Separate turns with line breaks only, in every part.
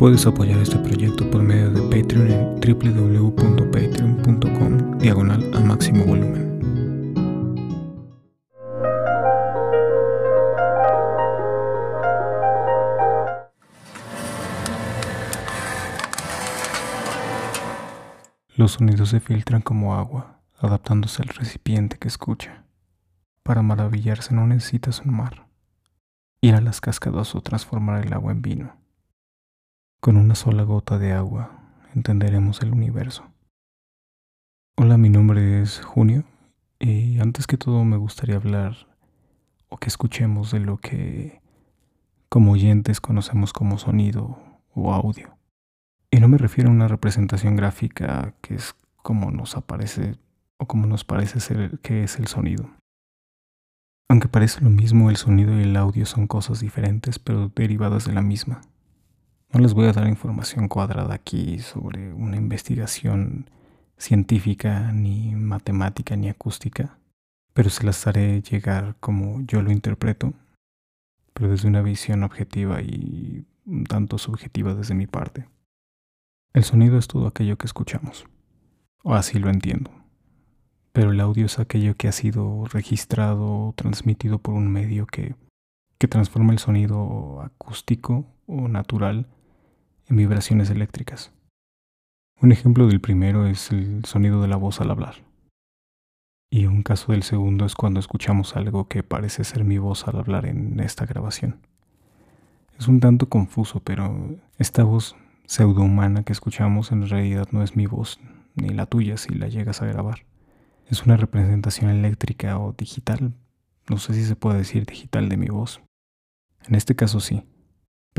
Puedes apoyar este proyecto por medio de Patreon en www.patreon.com diagonal a máximo volumen. Los sonidos se filtran como agua, adaptándose al recipiente que escucha. Para maravillarse no necesitas un mar, ir a las cascadas o transformar el agua en vino. Con una sola gota de agua entenderemos el universo. Hola, mi nombre es Junio y antes que todo me gustaría hablar o que escuchemos de lo que como oyentes conocemos como sonido o audio. Y no me refiero a una representación gráfica que es como nos aparece o como nos parece ser que es el sonido. Aunque parece lo mismo, el sonido y el audio son cosas diferentes pero derivadas de la misma. No les voy a dar información cuadrada aquí sobre una investigación científica, ni matemática, ni acústica, pero se las haré llegar como yo lo interpreto, pero desde una visión objetiva y un tanto subjetiva desde mi parte. El sonido es todo aquello que escuchamos, o así lo entiendo, pero el audio es aquello que ha sido registrado o transmitido por un medio que, que transforma el sonido acústico o natural en vibraciones eléctricas. Un ejemplo del primero es el sonido de la voz al hablar. Y un caso del segundo es cuando escuchamos algo que parece ser mi voz al hablar en esta grabación. Es un tanto confuso, pero esta voz pseudohumana que escuchamos en realidad no es mi voz, ni la tuya si la llegas a grabar. Es una representación eléctrica o digital. No sé si se puede decir digital de mi voz. En este caso sí.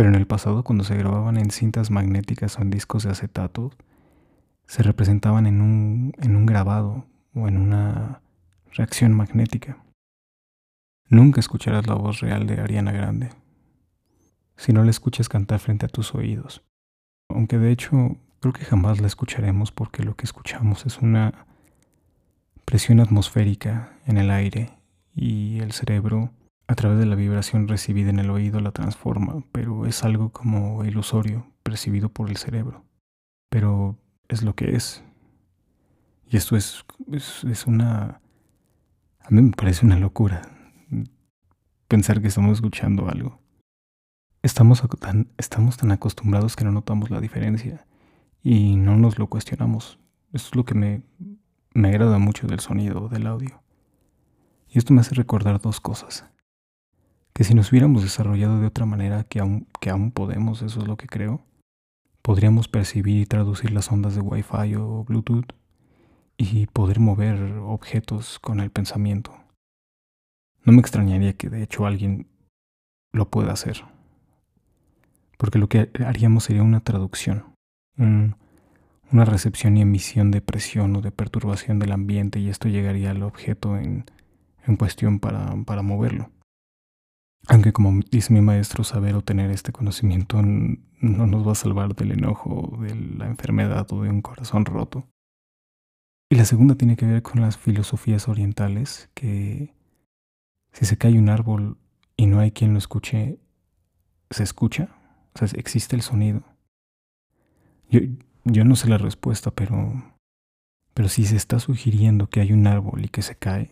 Pero en el pasado, cuando se grababan en cintas magnéticas o en discos de acetato, se representaban en un, en un grabado o en una reacción magnética. Nunca escucharás la voz real de Ariana Grande si no la escuchas cantar frente a tus oídos. Aunque de hecho creo que jamás la escucharemos porque lo que escuchamos es una presión atmosférica en el aire y el cerebro a través de la vibración recibida en el oído la transforma, pero es algo como ilusorio, percibido por el cerebro. Pero es lo que es. Y esto es, es, una... A mí me parece una locura pensar que estamos escuchando algo. Estamos tan, estamos tan acostumbrados que no notamos la diferencia y no nos lo cuestionamos. Eso es lo que me, me agrada mucho del sonido, del audio. Y esto me hace recordar dos cosas que si nos hubiéramos desarrollado de otra manera que aún, que aún podemos, eso es lo que creo, podríamos percibir y traducir las ondas de Wi-Fi o Bluetooth y poder mover objetos con el pensamiento. No me extrañaría que de hecho alguien lo pueda hacer, porque lo que haríamos sería una traducción, una recepción y emisión de presión o de perturbación del ambiente y esto llegaría al objeto en, en cuestión para, para moverlo. Aunque como dice mi maestro, saber o tener este conocimiento no nos va a salvar del enojo, de la enfermedad o de un corazón roto. Y la segunda tiene que ver con las filosofías orientales, que si se cae un árbol y no hay quien lo escuche, ¿se escucha? O sea, existe el sonido. Yo, yo no sé la respuesta, pero, pero si se está sugiriendo que hay un árbol y que se cae,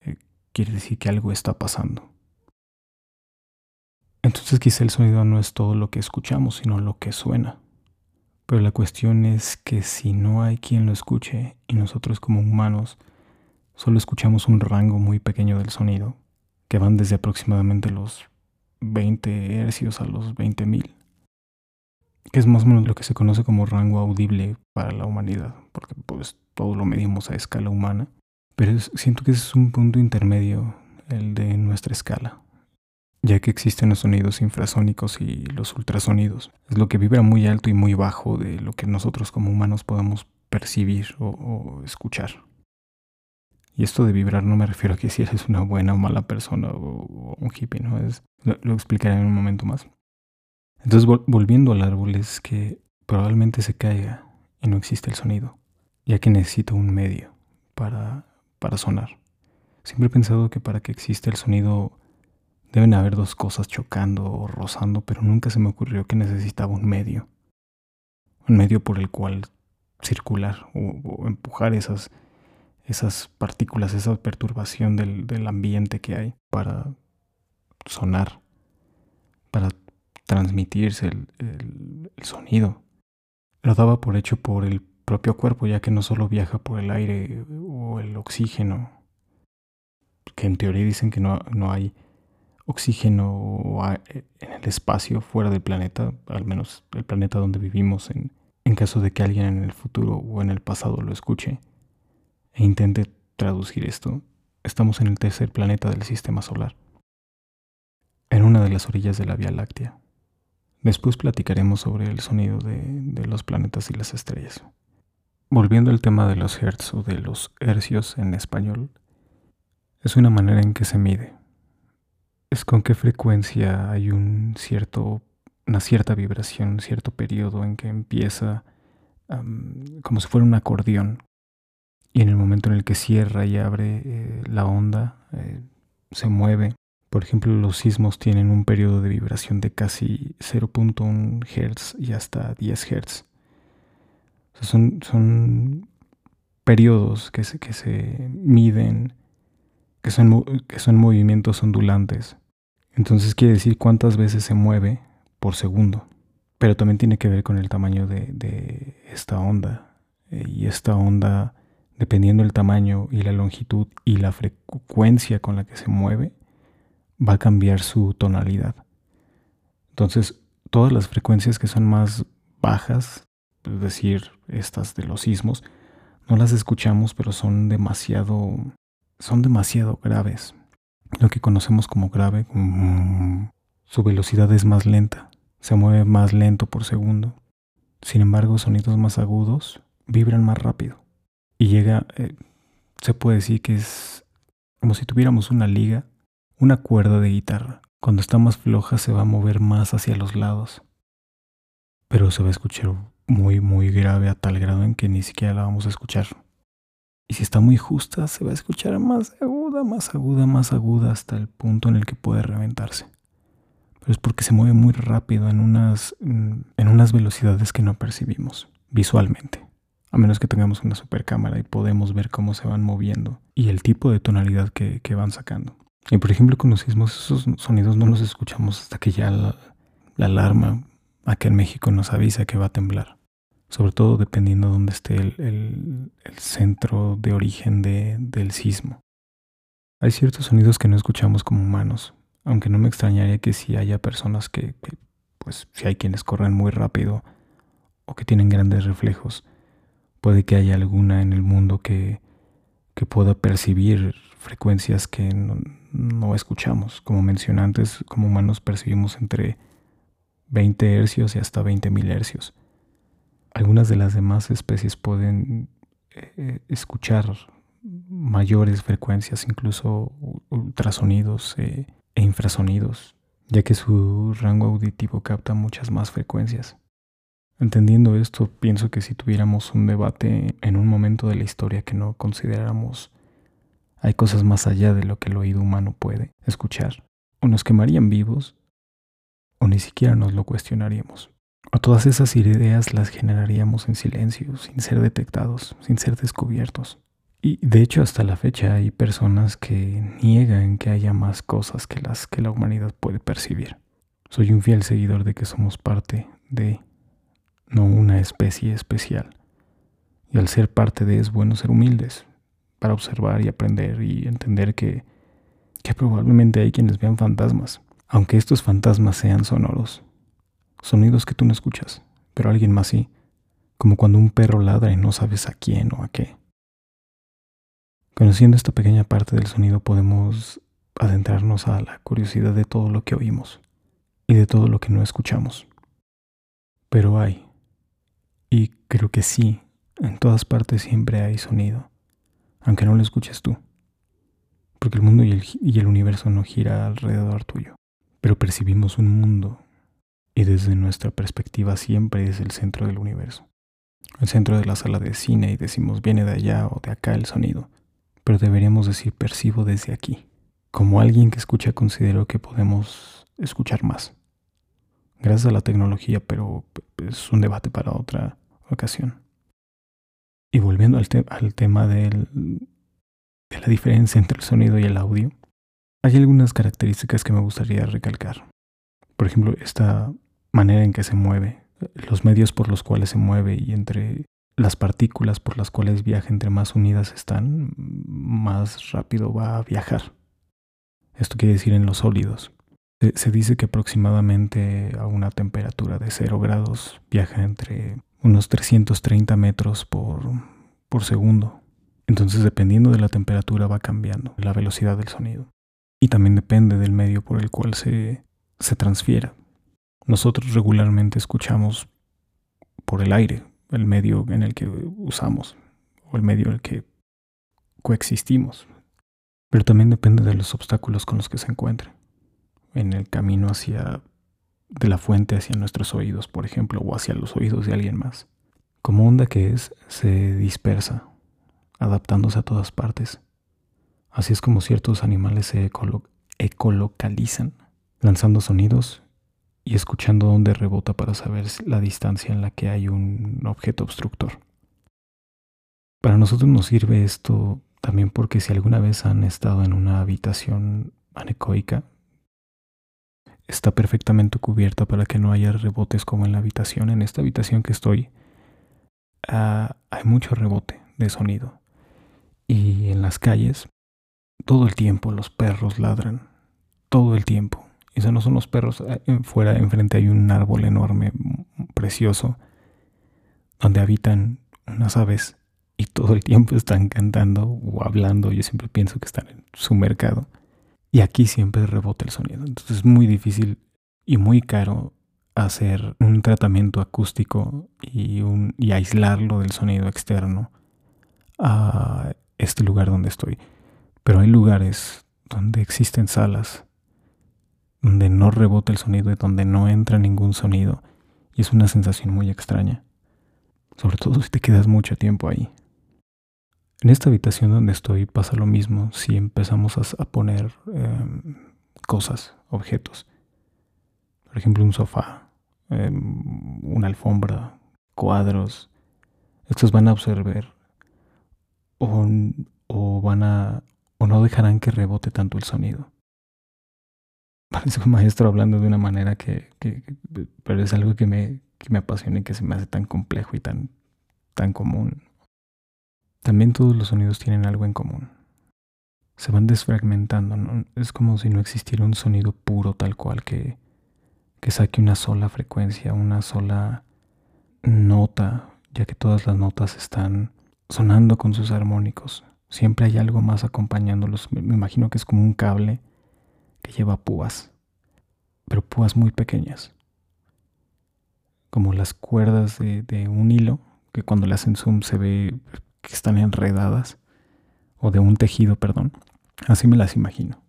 eh, quiere decir que algo está pasando. Entonces quizá el sonido no es todo lo que escuchamos, sino lo que suena. Pero la cuestión es que si no hay quien lo escuche y nosotros como humanos solo escuchamos un rango muy pequeño del sonido, que van desde aproximadamente los 20 hercios a los 20.000, que es más o menos lo que se conoce como rango audible para la humanidad, porque pues todo lo medimos a escala humana, pero siento que ese es un punto intermedio, el de nuestra escala ya que existen los sonidos infrasónicos y los ultrasonidos. Es lo que vibra muy alto y muy bajo de lo que nosotros como humanos podemos percibir o, escuchar. Y esto de vibrar no me refiero a que si eres una buena o mala persona o, un hippie, ¿no? Es, lo, explicaré en un momento más. Entonces, volviendo al árbol, es que probablemente se caiga y no existe el sonido, ya que necesita un medio para, para sonar. Siempre he pensado que para que exista el sonido Deben haber dos cosas chocando o rozando, pero nunca se me ocurrió que necesitaba un medio. un medio por el cual circular o, empujar esas, esas partículas, esa perturbación del, ambiente que hay para sonar, para transmitirse el, sonido. Lo daba por hecho por el propio cuerpo, ya que no solo viaja por el aire o el oxígeno, que en teoría dicen que no, no hay oxígeno en el espacio fuera del planeta, al menos el planeta donde vivimos, en, en caso de que alguien en el futuro o en el pasado lo escuche e intente traducir esto, estamos en el tercer planeta del sistema solar, en una de las orillas de la Vía Láctea. Después platicaremos sobre el sonido de, de los planetas y las estrellas. Volviendo al tema de los hertz o de los hercios en español, es una manera en que se mide. Es con qué frecuencia hay un cierto, una cierta vibración, un cierto periodo en que empieza como si fuera un acordeón y en el momento en el que cierra y abre eh, la onda eh, se mueve. Por ejemplo, los sismos tienen un periodo de vibración de casi 0.1 Hz y hasta 10 Hz. son, son periodos que se, que se miden que son, que son movimientos ondulantes. Entonces quiere decir cuántas veces se mueve por segundo. Pero también tiene que ver con el tamaño de, esta onda. Eh, y esta onda, dependiendo del tamaño y la longitud y la frecuencia con la que se mueve, va a cambiar su tonalidad. Entonces, todas las frecuencias que son más bajas, es decir, estas de los sismos, no las escuchamos, pero son demasiado son demasiado graves. Lo que conocemos como grave, su velocidad es más lenta, se mueve más lento por segundo. Sin embargo, sonidos más agudos vibran más rápido. Y llega, eh, se puede decir que es como si tuviéramos una liga, una cuerda de guitarra. Cuando está más floja se va a mover más hacia los lados. Pero se va a escuchar muy, muy grave a tal grado en que ni siquiera la vamos a escuchar. Y si está muy justa, se va a escuchar más aguda, más aguda, más aguda hasta el punto en el que puede reventarse. Pero es porque se mueve muy rápido en unas, mm, en unas velocidades que no percibimos visualmente. A menos que tengamos una super cámara y podemos ver cómo se van moviendo y el tipo de tonalidad que, van sacando. Y por ejemplo con los sismos esos sonidos no los escuchamos hasta que ya la, la alarma acá en México nos avisa que va a temblar sobre todo dependiendo de dónde esté el, centro de origen del sismo. Hay ciertos sonidos que no escuchamos como humanos, aunque no me extrañaría que si haya personas que, pues si hay quienes corren muy rápido o que tienen grandes reflejos, puede que haya alguna en el mundo que, que pueda percibir frecuencias que no, no, escuchamos. Como mencioné antes, como humanos percibimos entre 20 hercios y hasta 20.000 hercios. Algunas de las demás especies pueden eh, escuchar mayores frecuencias, incluso ultrasonidos eh, e infrasonidos, ya que su rango auditivo capta muchas más frecuencias. Entendiendo esto, pienso que si tuviéramos un debate en un momento de la historia que no consideráramos hay cosas más allá de lo que el oído humano puede escuchar, o nos quemarían vivos, o ni siquiera nos lo cuestionaríamos. O todas esas ideas las generaríamos en silencio, sin ser detectados, sin ser descubiertos. Y de hecho hasta la fecha hay personas que niegan que haya más cosas que las que la humanidad puede percibir. Soy un fiel seguidor de que somos parte de, no una especie especial. Y al ser parte de es bueno ser humildes, para observar y aprender y entender que, que probablemente hay quienes vean fantasmas, aunque estos fantasmas sean sonoros sonidos que tú no escuchas, pero alguien más sí, como cuando un perro ladra y no sabes a quién o a qué. Conociendo esta pequeña parte del sonido podemos adentrarnos a la curiosidad de todo lo que oímos y de todo lo que no escuchamos. Pero hay, y creo que sí, en todas partes siempre hay sonido, aunque no lo escuches tú, porque el mundo y el, y el universo no gira alrededor tuyo, pero percibimos un mundo y desde nuestra perspectiva siempre es el centro del universo. El centro de la sala de cine y decimos viene de allá o de acá el sonido, pero deberíamos decir percibo desde aquí. Como alguien que escucha considero que podemos escuchar más. gracias a la tecnología, pero es un debate para otra ocasión. Y volviendo al, al tema del, de la diferencia entre el sonido y el audio, hay algunas características que me gustaría recalcar. Por ejemplo, esta manera en que se mueve, los medios por los cuales se mueve y entre las partículas por las cuales viaja entre más unidas están, más rápido va a viajar. Esto quiere decir en los sólidos. Se, dice que aproximadamente a una temperatura de 0 grados viaja entre unos 330 metros por, por segundo. Entonces dependiendo de la temperatura va cambiando la velocidad del sonido. Y también depende del medio por el cual se, se transfiera. Nosotros regularmente escuchamos por el aire, el medio en el que usamos o el medio en el que coexistimos. Pero también depende de los obstáculos con los que se encuentre. En el camino hacia de la fuente hacia nuestros oídos, por ejemplo, o hacia los oídos de alguien más. Como onda que es, se dispersa, adaptándose a todas partes. Así es como ciertos animales se ecolocalizan, lanzando sonidos y escuchando dónde rebota para saber la distancia en la que hay un objeto obstructor. Para nosotros nos sirve esto también porque si alguna vez han estado en una habitación anecoica, está perfectamente cubierta para que no haya rebotes como en la habitación. En esta habitación que estoy ah, hay mucho rebote de sonido. Y en las calles, todo el tiempo los perros ladran, todo el tiempo. Esos no son los perros. Eh, fuera, enfrente hay un árbol enorme, precioso, donde habitan unas aves y todo el tiempo están cantando o hablando. Yo siempre pienso que están en su mercado. Y aquí siempre rebota el sonido. Entonces es muy difícil y muy caro hacer un tratamiento acústico y, un, y aislarlo del sonido externo a este lugar donde estoy. Pero hay lugares donde existen salas donde no rebota el sonido y donde no entra ningún sonido. Y es una sensación muy extraña. Sobre todo si te quedas mucho tiempo ahí. En esta habitación donde estoy pasa lo mismo si empezamos a, poner em, cosas, objetos. Por ejemplo, un sofá, em, una alfombra, cuadros. Estos van a o, o van a o no dejarán que rebote tanto el sonido parece un maestro hablando de una manera que, pero es algo que me, que me apasiona y que se me hace tan complejo y tan, tan común. También todos los sonidos tienen algo en común. Se van desfragmentando, es como si no existiera un sonido puro tal cual que, que saque una sola frecuencia, una sola nota, ya que todas las notas están sonando con sus armónicos. Siempre hay algo más acompañándolos. Me imagino que es como un cable que lleva púas, pero púas muy pequeñas, como las cuerdas de, un hilo, que cuando le hacen zoom se ve que están enredadas, o de un tejido, perdón. Así me las imagino.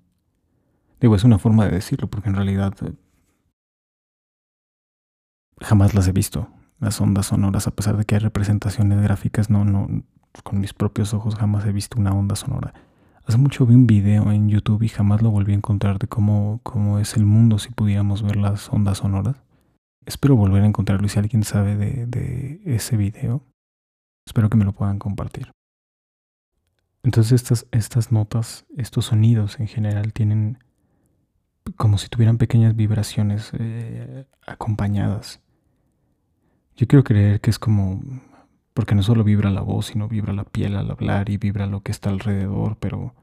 Digo, es una forma de decirlo, porque en realidad eh, jamás las he visto, las ondas sonoras, a pesar de que hay representaciones gráficas, no, no, con mis propios ojos jamás he visto una onda sonora. Hace mucho vi un video en YouTube y jamás lo volví a encontrar de cómo, cómo es el mundo si pudiéramos ver las ondas sonoras. Espero volver a encontrarlo y si alguien sabe de, de ese video, espero que me lo puedan compartir. Entonces estas, estas notas, estos sonidos en general tienen como si tuvieran pequeñas vibraciones eh, acompañadas. Yo quiero creer que es como porque no solo vibra la voz, sino vibra la piel al hablar y vibra lo que está alrededor, pero,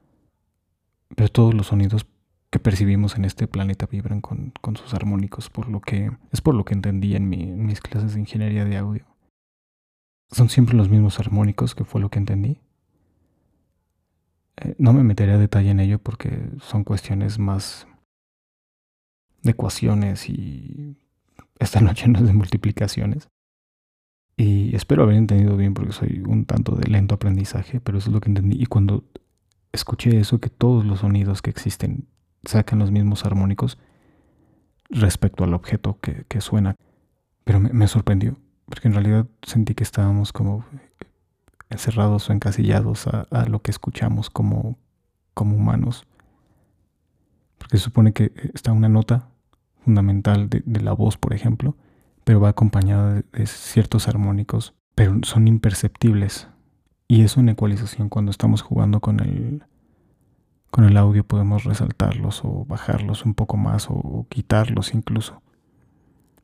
pero todos los sonidos que percibimos en este planeta vibran con, sus armónicos, por lo que es por lo que entendí en, mis clases de ingeniería de audio. Son siempre los mismos armónicos, que fue lo que entendí. Eh, no me meteré a detalle en ello porque son cuestiones más de ecuaciones y esta noche no es de multiplicaciones. Y espero haber entendido bien porque soy un tanto de lento aprendizaje, pero eso es lo que entendí. Y cuando escuché eso, que todos los sonidos que existen sacan los mismos armónicos respecto al objeto que, suena. Pero me, sorprendió, porque en realidad sentí que estábamos como encerrados o encasillados a, lo que escuchamos como, como humanos. Porque se supone que está una nota, fundamental de, la voz, por ejemplo, pero va acompañada de, ciertos armónicos, pero son imperceptibles. Y eso en ecualización, cuando estamos jugando con el, con el audio podemos resaltarlos o bajarlos un poco más o, quitarlos incluso.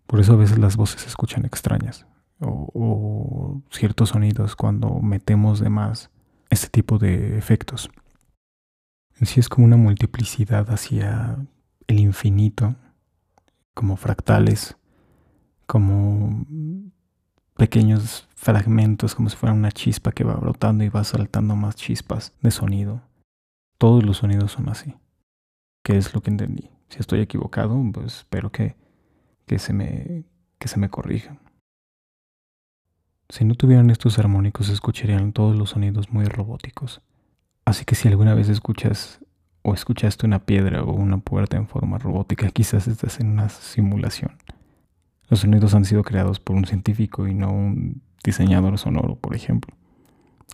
Por eso a veces las voces se escuchan extrañas o, ciertos sonidos cuando metemos de más este tipo de efectos. En sí es como una multiplicidad hacia el infinito, como fractales, como pequeños fragmentos, como si fuera una chispa que va brotando y va saltando más chispas de sonido. Todos los sonidos son así. ¿Qué es lo que entendí? Si estoy equivocado, pues espero que, que, se, me, que se me corrija. Si no tuvieran estos armónicos, escucharían todos los sonidos muy robóticos. Así que si alguna vez escuchas o escuchaste una piedra o una puerta en forma robótica, quizás estás en una simulación. Los sonidos han sido creados por un científico y no un diseñador sonoro, por ejemplo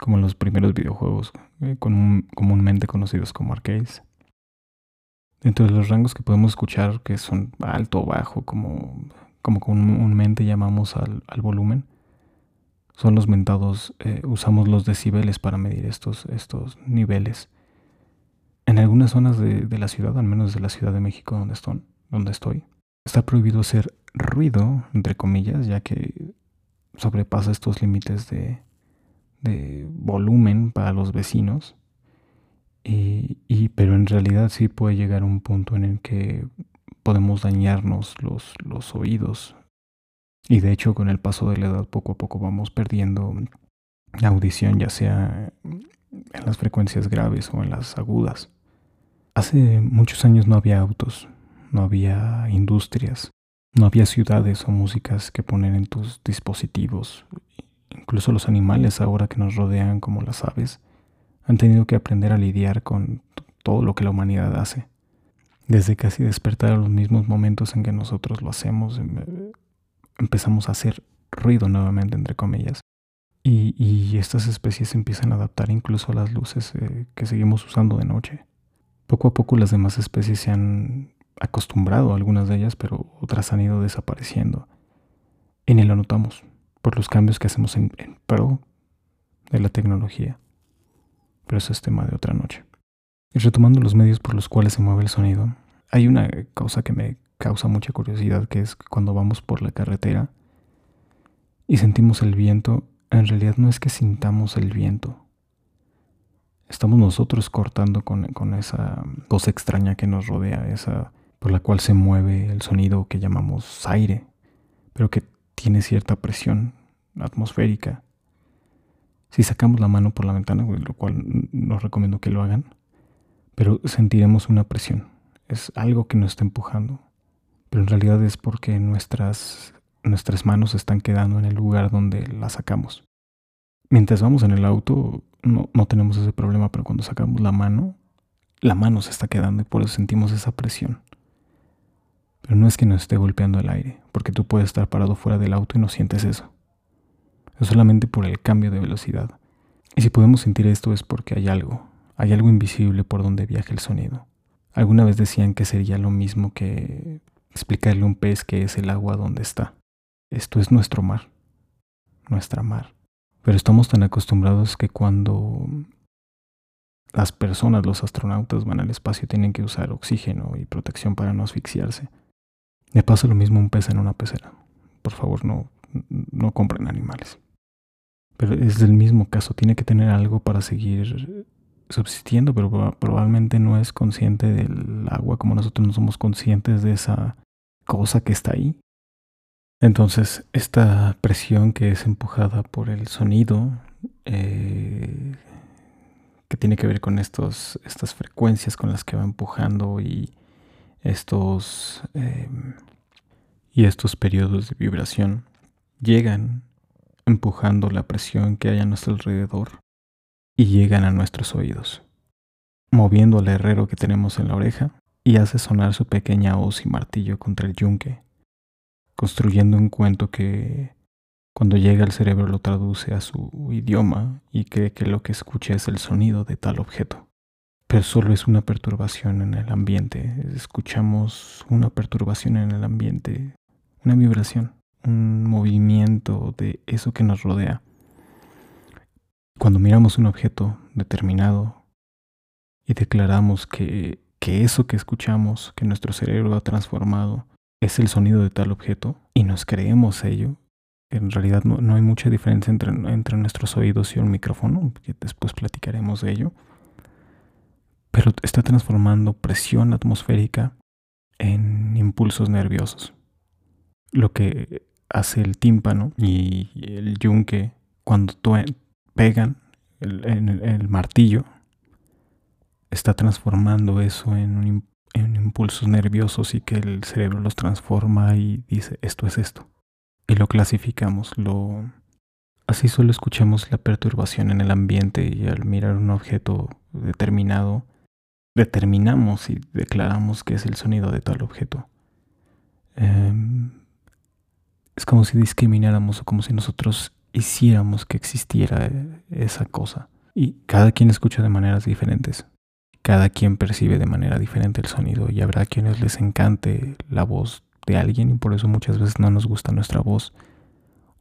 como los primeros videojuegos eh, comúnmente conocidos como arcades. Dentro de los rangos que podemos escuchar, que son alto o bajo, como, como comúnmente llamamos al, volumen, son los mentados, eh, usamos los decibeles para medir estos, estos niveles. En algunas zonas de, de, la ciudad, al menos de la Ciudad de México donde, estoy, donde estoy, está prohibido hacer ruido, entre comillas, ya que sobrepasa estos límites de, de volumen para los vecinos. Y, pero en realidad sí puede llegar un punto en el que podemos dañarnos los, los oídos. Y de hecho con el paso de la edad poco a poco vamos perdiendo audición, ya sea en las frecuencias graves o en las agudas. Hace muchos años no había autos, no había industrias, no había ciudades o músicas que poner en tus dispositivos Incluso los animales ahora que nos rodean como las aves han tenido que aprender a lidiar con todo lo que la humanidad hace. Desde casi despertar a los mismos momentos en que nosotros lo hacemos, em, empezamos a hacer ruido nuevamente, entre comillas. Y, estas especies empiezan a adaptar incluso a las luces eh, que seguimos usando de noche. Poco a poco las demás especies se han acostumbrado, algunas de ellas, pero otras han ido desapareciendo. Y ni lo notamos por los cambios que hacemos en, pro de la tecnología. Pero eso es tema de otra noche. Y retomando los medios por los cuales se mueve el sonido, hay una cosa que me causa mucha curiosidad, que es cuando vamos por la carretera y sentimos el viento, en realidad no es que sintamos el viento. Estamos nosotros cortando con, con esa cosa extraña que nos rodea, esa por la cual se mueve el sonido que llamamos aire, pero que tiene cierta presión atmosférica. Si sacamos la mano por la ventana, lo cual no recomiendo que lo hagan, pero sentiremos una presión. Es algo que nos está empujando. Pero en realidad es porque nuestras, nuestras manos están quedando en el lugar donde las sacamos. Mientras vamos en el auto no, no tenemos ese problema, pero cuando sacamos la mano, la mano se está quedando y por eso sentimos esa presión. Pero no es que nos esté golpeando el aire, porque tú puedes estar parado fuera del auto y no sientes eso. Es solamente por el cambio de velocidad. Y si podemos sentir esto es porque hay algo, hay algo invisible por donde viaja el sonido. Alguna vez decían que sería lo mismo que explicarle a un pez que es el agua donde está. Esto es nuestro mar, nuestra mar. Pero estamos tan acostumbrados que cuando las personas, los astronautas van al espacio tienen que usar oxígeno y protección para no asfixiarse. Le pasa lo mismo un pez en una pecera. Por favor, no, no compren animales. Pero es el mismo caso, tiene que tener algo para seguir subsistiendo, pero probablemente no es consciente del agua como nosotros no somos conscientes de esa cosa que está ahí. Entonces, esta presión que es empujada por el sonido, eh, que tiene que ver con estos, estas frecuencias con las que va empujando y estos, em, y estos periodos de vibración llegan empujando la presión que hay a nuestro alrededor y llegan a nuestros oídos, moviendo al herrero que tenemos en la oreja y hace sonar su pequeña hoz y martillo contra el yunque, construyendo un cuento que cuando llega al cerebro lo traduce a su idioma y cree que lo que escucha es el sonido de tal objeto pero solo es una perturbación en el ambiente. Escuchamos una perturbación en el ambiente, una vibración, un movimiento de eso que nos rodea. Cuando miramos un objeto determinado y declaramos que, que eso que escuchamos, que nuestro cerebro ha transformado, es el sonido de tal objeto y nos creemos ello, en realidad no, hay mucha diferencia entre, entre nuestros oídos y un micrófono, que después platicaremos de ello pero está transformando presión atmosférica en impulsos nerviosos. Lo que hace el tímpano y el yunque cuando pegan el, el, martillo, está transformando eso en, en impulsos nerviosos y que el cerebro los transforma y dice esto es esto. Y lo clasificamos, lo... Así solo escuchamos la perturbación en el ambiente y al mirar un objeto determinado determinamos y declaramos que es el sonido de tal objeto. Em, es como si discrimináramos o como si nosotros hiciéramos que existiera esa cosa. Y cada quien escucha de maneras diferentes. Cada quien percibe de manera diferente el sonido y habrá quienes les encante la voz de alguien y por eso muchas veces no nos gusta nuestra voz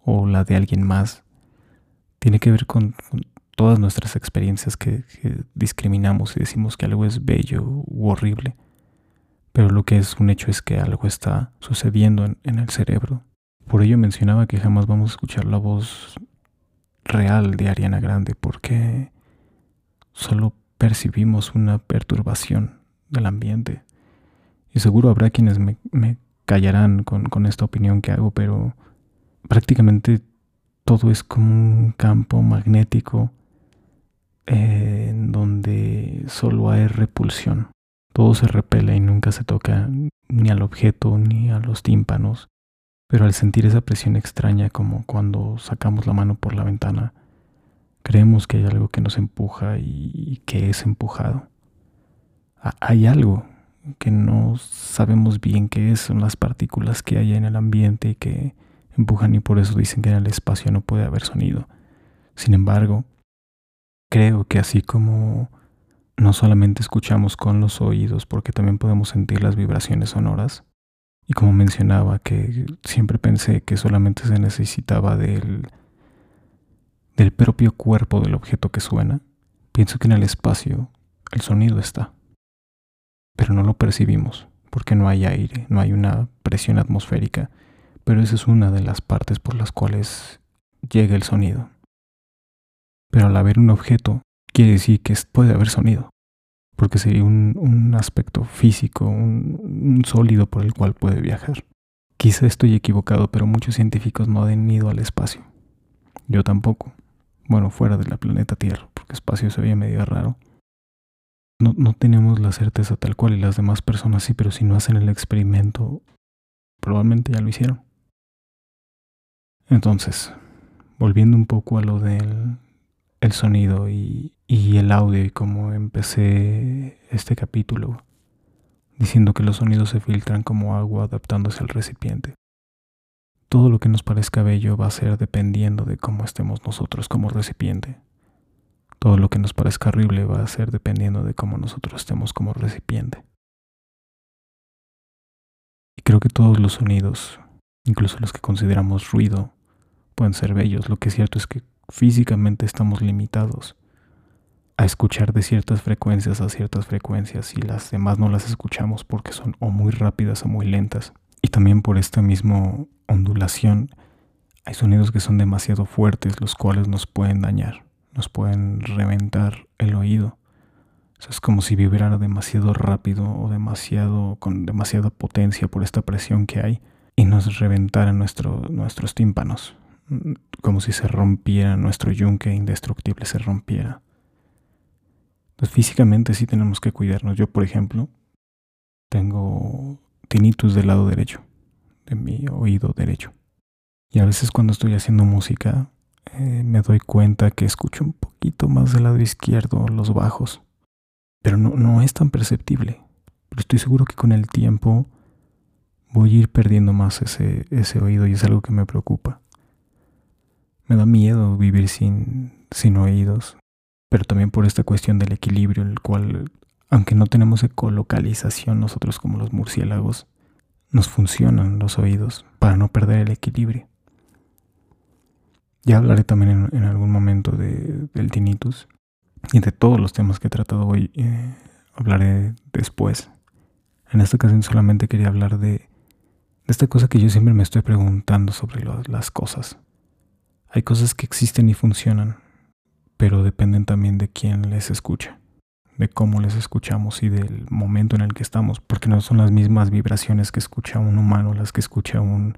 o la de alguien más. Tiene que ver con todas nuestras experiencias que, discriminamos y decimos que algo es bello u horrible, pero lo que es un hecho es que algo está sucediendo en, el cerebro. Por ello mencionaba que jamás vamos a escuchar la voz real de Ariana Grande porque solo percibimos una perturbación del ambiente. Y seguro habrá quienes me, callarán con, esta opinión que hago, pero prácticamente todo es como un campo magnético en donde solo hay repulsión. Todo se repele y nunca se toca ni al objeto ni a los tímpanos. Pero al sentir esa presión extraña como cuando sacamos la mano por la ventana, creemos que hay algo que nos empuja y que es empujado. Hay algo que no sabemos bien qué es, son las partículas que hay en el ambiente y que empujan y por eso dicen que en el espacio no puede haber sonido. Sin embargo, Creo que así como no solamente escuchamos con los oídos, porque también podemos sentir las vibraciones sonoras, y como mencionaba que siempre pensé que solamente se necesitaba del, del propio cuerpo del objeto que suena, pienso que en el espacio el sonido está, pero no lo percibimos porque no hay aire, no hay una presión atmosférica, pero esa es una de las partes por las cuales llega el sonido. Pero al haber un objeto, quiere decir que puede haber sonido, porque sería un, aspecto físico, un, sólido por el cual puede viajar. Quizá estoy equivocado, pero muchos científicos no han ido al espacio. Yo tampoco. Bueno, fuera de la planeta Tierra, porque espacio se veía medio raro. No, no tenemos la certeza tal cual y las demás personas sí, pero si no hacen el experimento, probablemente ya lo hicieron. Entonces, volviendo un poco a lo del el sonido y, el audio y como empecé este capítulo diciendo que los sonidos se filtran como agua adaptándose al recipiente. Todo lo que nos parezca bello va a ser dependiendo de cómo estemos nosotros como recipiente. Todo lo que nos parezca horrible va a ser dependiendo de cómo nosotros estemos como recipiente. Y creo que todos los sonidos, incluso los que consideramos ruido, pueden ser bellos. Lo que es cierto es que físicamente estamos limitados a escuchar de ciertas frecuencias a ciertas frecuencias y las demás no las escuchamos porque son o muy rápidas o muy lentas. Y también por esta misma ondulación hay sonidos que son demasiado fuertes, los cuales nos pueden dañar, nos pueden reventar el oído. es como si vibrara demasiado rápido o demasiado con demasiada potencia por esta presión que hay y nos reventara nuestro, nuestros tímpanos como si se rompiera nuestro yunque indestructible, se rompiera. Entonces físicamente sí tenemos que cuidarnos. Yo, por ejemplo, tengo tinnitus del lado derecho, de mi oído derecho. Y a veces cuando estoy haciendo música eh, me doy cuenta que escucho un poquito más del lado izquierdo, los bajos. Pero no, no es tan perceptible. Pero estoy seguro que con el tiempo voy a ir perdiendo más ese, ese oído y es algo que me preocupa. Me da miedo vivir sin, sin oídos, pero también por esta cuestión del equilibrio, el cual aunque no tenemos ecolocalización nosotros como los murciélagos, nos funcionan los oídos para no perder el equilibrio. Ya hablaré también en, algún momento de, del tinnitus y de todos los temas que he tratado hoy. Eh, hablaré después. En esta ocasión solamente quería hablar de, de, esta cosa que yo siempre me estoy preguntando sobre las cosas. Hay cosas que existen y funcionan, pero dependen también de quién les escucha, de cómo les escuchamos y del momento en el que estamos, porque no son las mismas vibraciones que escucha un humano las que escucha un,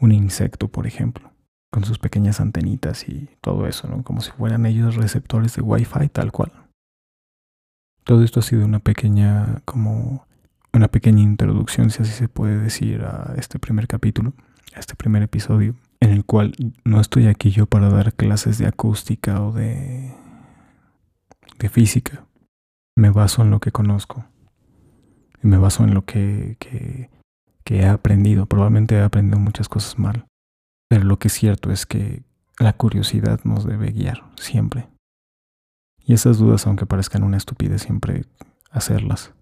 un insecto, por ejemplo con sus pequeñas antenitas y todo eso, ¿no? Como si fueran ellos receptores de Wi-Fi tal cual. Todo esto ha sido una pequeña, como una pequeña introducción, si así se puede decir, a este primer capítulo, a este primer episodio, en el cual no estoy aquí yo para dar clases de acústica o de, de física. Me baso en lo que conozco. Y me baso en lo que, que, que he aprendido. Probablemente he aprendido muchas cosas mal. Pero lo que es cierto es que la curiosidad nos debe guiar siempre. Y esas dudas, aunque parezcan una estupidez, siempre hacerlas.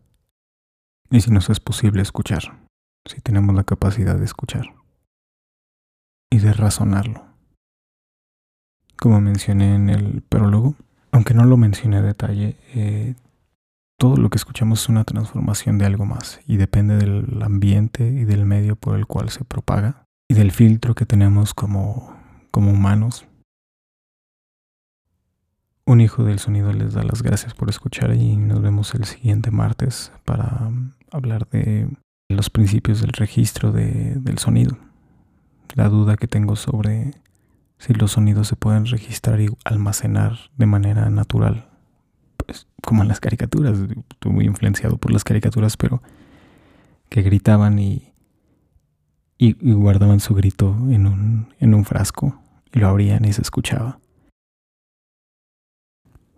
Y si nos es posible escuchar, si tenemos la capacidad de escuchar y de razonarlo. Como mencioné en el prólogo, aunque no lo mencioné a detalle, eh, todo lo que escuchamos es una transformación de algo más y depende del ambiente y del medio por el cual se propaga y del filtro que tenemos como, como humanos. Un hijo del sonido les da las gracias por escuchar y nos vemos el siguiente martes para hablar de los principios del registro de, del sonido. La duda que tengo sobre si los sonidos se pueden registrar y almacenar de manera natural. Pues como en las caricaturas, estuve muy influenciado por las caricaturas, pero que gritaban y guardaban su grito en un, en un frasco y lo abrían y se escuchaba.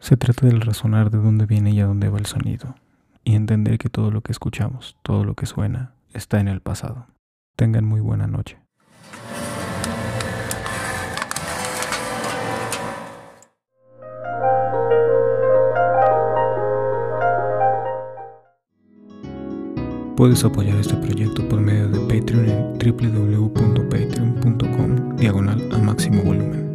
Se trata del razonar de dónde viene y a dónde va el sonido, y entender que todo lo que escuchamos, todo lo que suena, está en el pasado. Tengan muy buena noche. Puedes apoyar este proyecto por medio de Patreon en www.patreon.com diagonal a máximo volumen.